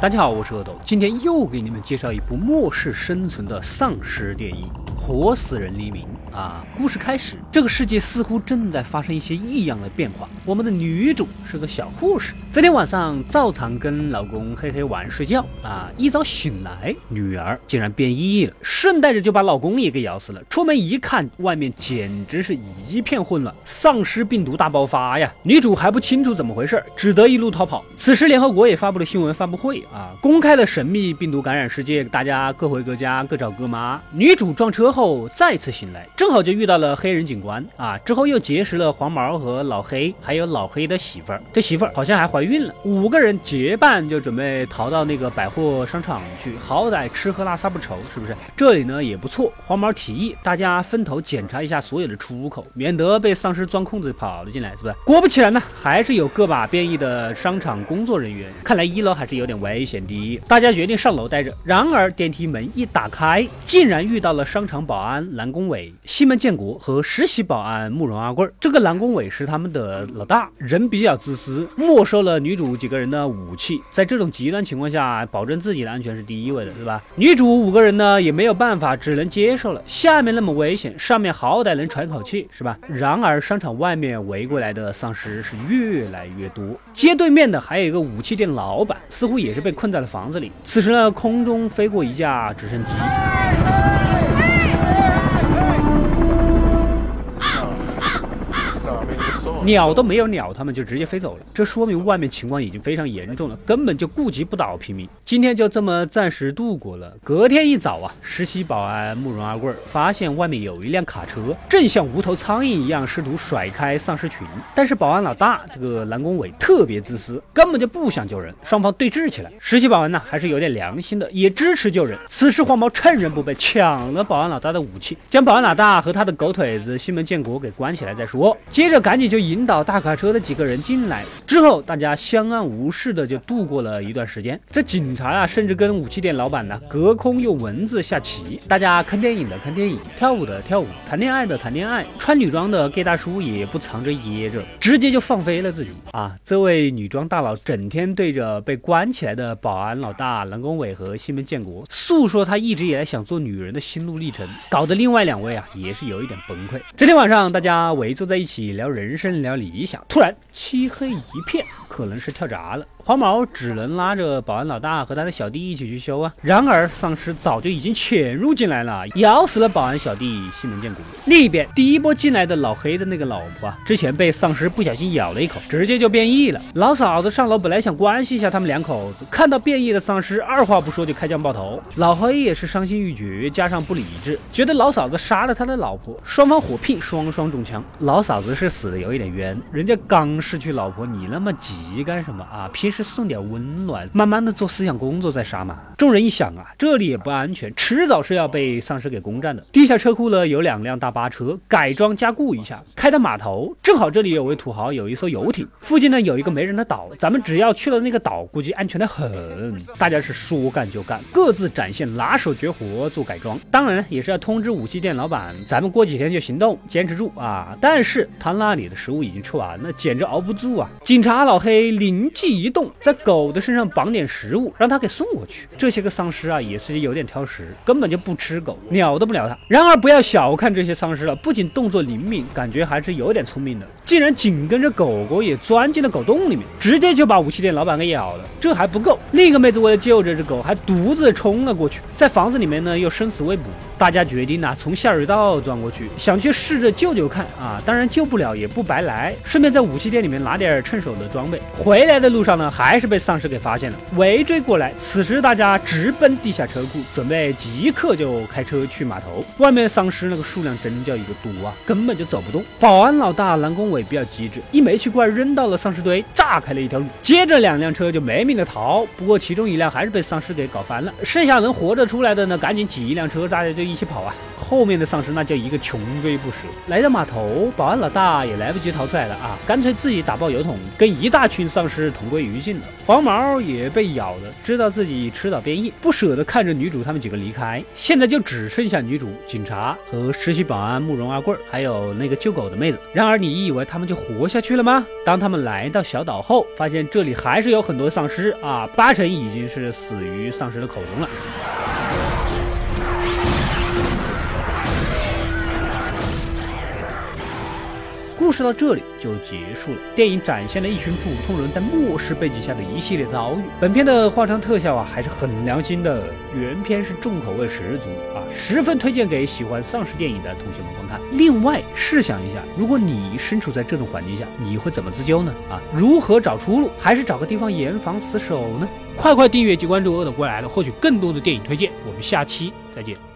大家好，我是阿斗，今天又给你们介绍一部末世生存的丧尸电影。活死人黎明啊！故事开始，这个世界似乎正在发生一些异样的变化。我们的女主是个小护士，昨天晚上照常跟老公嘿嘿玩睡觉啊，一早醒来，女儿竟然变异了，顺带着就把老公也给咬死了。出门一看，外面简直是一片混乱，丧尸病毒大爆发呀！女主还不清楚怎么回事，只得一路逃跑。此时，联合国也发布了新闻发布会啊，公开了神秘病毒感染事件，大家各回各家，各找各妈。女主撞车。之后再次醒来，正好就遇到了黑人警官啊！之后又结识了黄毛和老黑，还有老黑的媳妇儿。这媳妇儿好像还怀孕了。五个人结伴就准备逃到那个百货商场去，好歹吃喝拉撒不愁，是不是？这里呢也不错。黄毛提议大家分头检查一下所有的出口，免得被丧尸钻空子跑了进来，是不是？果不其然呢，还是有个把变异的商场工作人员。看来一楼还是有点危险的。大家决定上楼待着。然而电梯门一打开，竟然遇到了商场。保安蓝公伟、西门建国和实习保安慕容阿贵这个蓝公伟是他们的老大，人比较自私，没收了女主几个人的武器。在这种极端情况下，保证自己的安全是第一位的，对吧？女主五个人呢也没有办法，只能接受了。下面那么危险，上面好歹能喘口气，是吧？然而商场外面围过来的丧尸是越来越多，街对面的还有一个武器店老板，似乎也是被困在了房子里。此时呢，空中飞过一架直升机。鸟都没有鸟，他们就直接飞走了。这说明外面情况已经非常严重了，根本就顾及不到平民。今天就这么暂时度过了。隔天一早啊，实习保安慕容阿贵发现外面有一辆卡车，正像无头苍蝇一样试图甩开丧尸群。但是保安老大这个蓝公伟特别自私，根本就不想救人。双方对峙起来。实习保安呢还是有点良心的，也支持救人。此时黄毛趁人不备，抢了保安老大的武器，将保安老大和他的狗腿子西门建国给关起来再说。接着赶紧就以引。导大卡车的几个人进来之后，大家相安无事的就度过了一段时间。这警察啊，甚至跟武器店老板呢隔空用文字下棋。大家看电影的看电影，跳舞的跳舞，谈恋爱的谈恋爱，穿女装的 gay 大叔也不藏着掖着，直接就放飞了自己啊！这位女装大佬整天对着被关起来的保安老大蓝公伟和西门建国诉说他一直以来想做女人的心路历程，搞得另外两位啊也是有一点崩溃。这天晚上，大家围坐在一起聊人生聊。理想，突然漆黑一片，可能是跳闸了。黄毛只能拉着保安老大和他的小弟一起去修啊。然而丧尸早就已经潜入进来了，咬死了保安小弟西门建国。另一边，第一波进来的老黑的那个老婆啊，之前被丧尸不小心咬了一口，直接就变异了。老嫂子上楼本来想关心一下他们两口子，看到变异的丧尸，二话不说就开枪爆头。老黑也是伤心欲绝，加上不理智，觉得老嫂子杀了他的老婆，双方火拼，双双中枪。老嫂子是死的有一点冤，人家刚失去老婆，你那么急急干什么啊？平时。送点温暖，慢慢的做思想工作再杀嘛。众人一想啊，这里也不安全，迟早是要被丧尸给攻占的。地下车库呢有两辆大巴车，改装加固一下，开到码头。正好这里有位土豪有一艘游艇，附近呢有一个没人的岛，咱们只要去了那个岛，估计安全的很。大家是说干就干，各自展现拿手绝活做改装。当然也是要通知武器店老板，咱们过几天就行动，坚持住啊。但是他那里的食物已经吃完了，简直熬不住啊。警察老黑灵机一动。在狗的身上绑点食物，让它给送过去。这些个丧尸啊，也是有点挑食，根本就不吃狗，鸟都不鸟它。然而不要小看这些丧尸了，不仅动作灵敏，感觉还是有点聪明的。竟然紧跟着狗狗也钻进了狗洞里面，直接就把武器店老板给咬了。这还不够，另一个妹子为了救这只狗，还独自冲了过去，在房子里面呢又生死未卜。大家决定呢从下水道钻过去，想去试着救救看啊。当然救不了也不白来，顺便在武器店里面拿点趁手的装备。回来的路上呢还。是被丧尸给发现了，围追过来。此时大家直奔地下车库，准备即刻就开车去码头。外面丧尸那个数量真叫一个多啊，根本就走不动。保安老大蓝公伟比较机智，一煤气罐扔到了丧尸堆，炸开了一条路。接着两辆车就没命的逃，不过其中一辆还是被丧尸给搞翻了。剩下能活着出来的呢，赶紧挤一辆车，大家就一起跑啊！后面的丧尸那叫一个穷追不舍。来到码头，保安老大也来不及逃出来了啊，干脆自己打爆油桶，跟一大群丧尸同归于尽了。黄毛也被咬了，知道自己迟早变异，不舍得看着女主他们几个离开。现在就只剩下女主、警察和实习保安慕容阿贵，还有那个救狗的妹子。然而，你以为他们就活下去了吗？当他们来到小岛后，发现这里还是有很多丧尸啊，八成已经是死于丧尸的口中了。故事到这里就结束了。电影展现了一群普通人在末世背景下的一系列遭遇。本片的化妆特效啊还是很良心的，原片是重口味十足啊，十分推荐给喜欢丧尸电影的同学们观看。另外，试想一下，如果你身处在这种环境下，你会怎么自救呢？啊，如何找出路？还是找个地方严防死守呢？快快订阅及关注“恶的归来”了，获取更多的电影推荐。我们下期再见。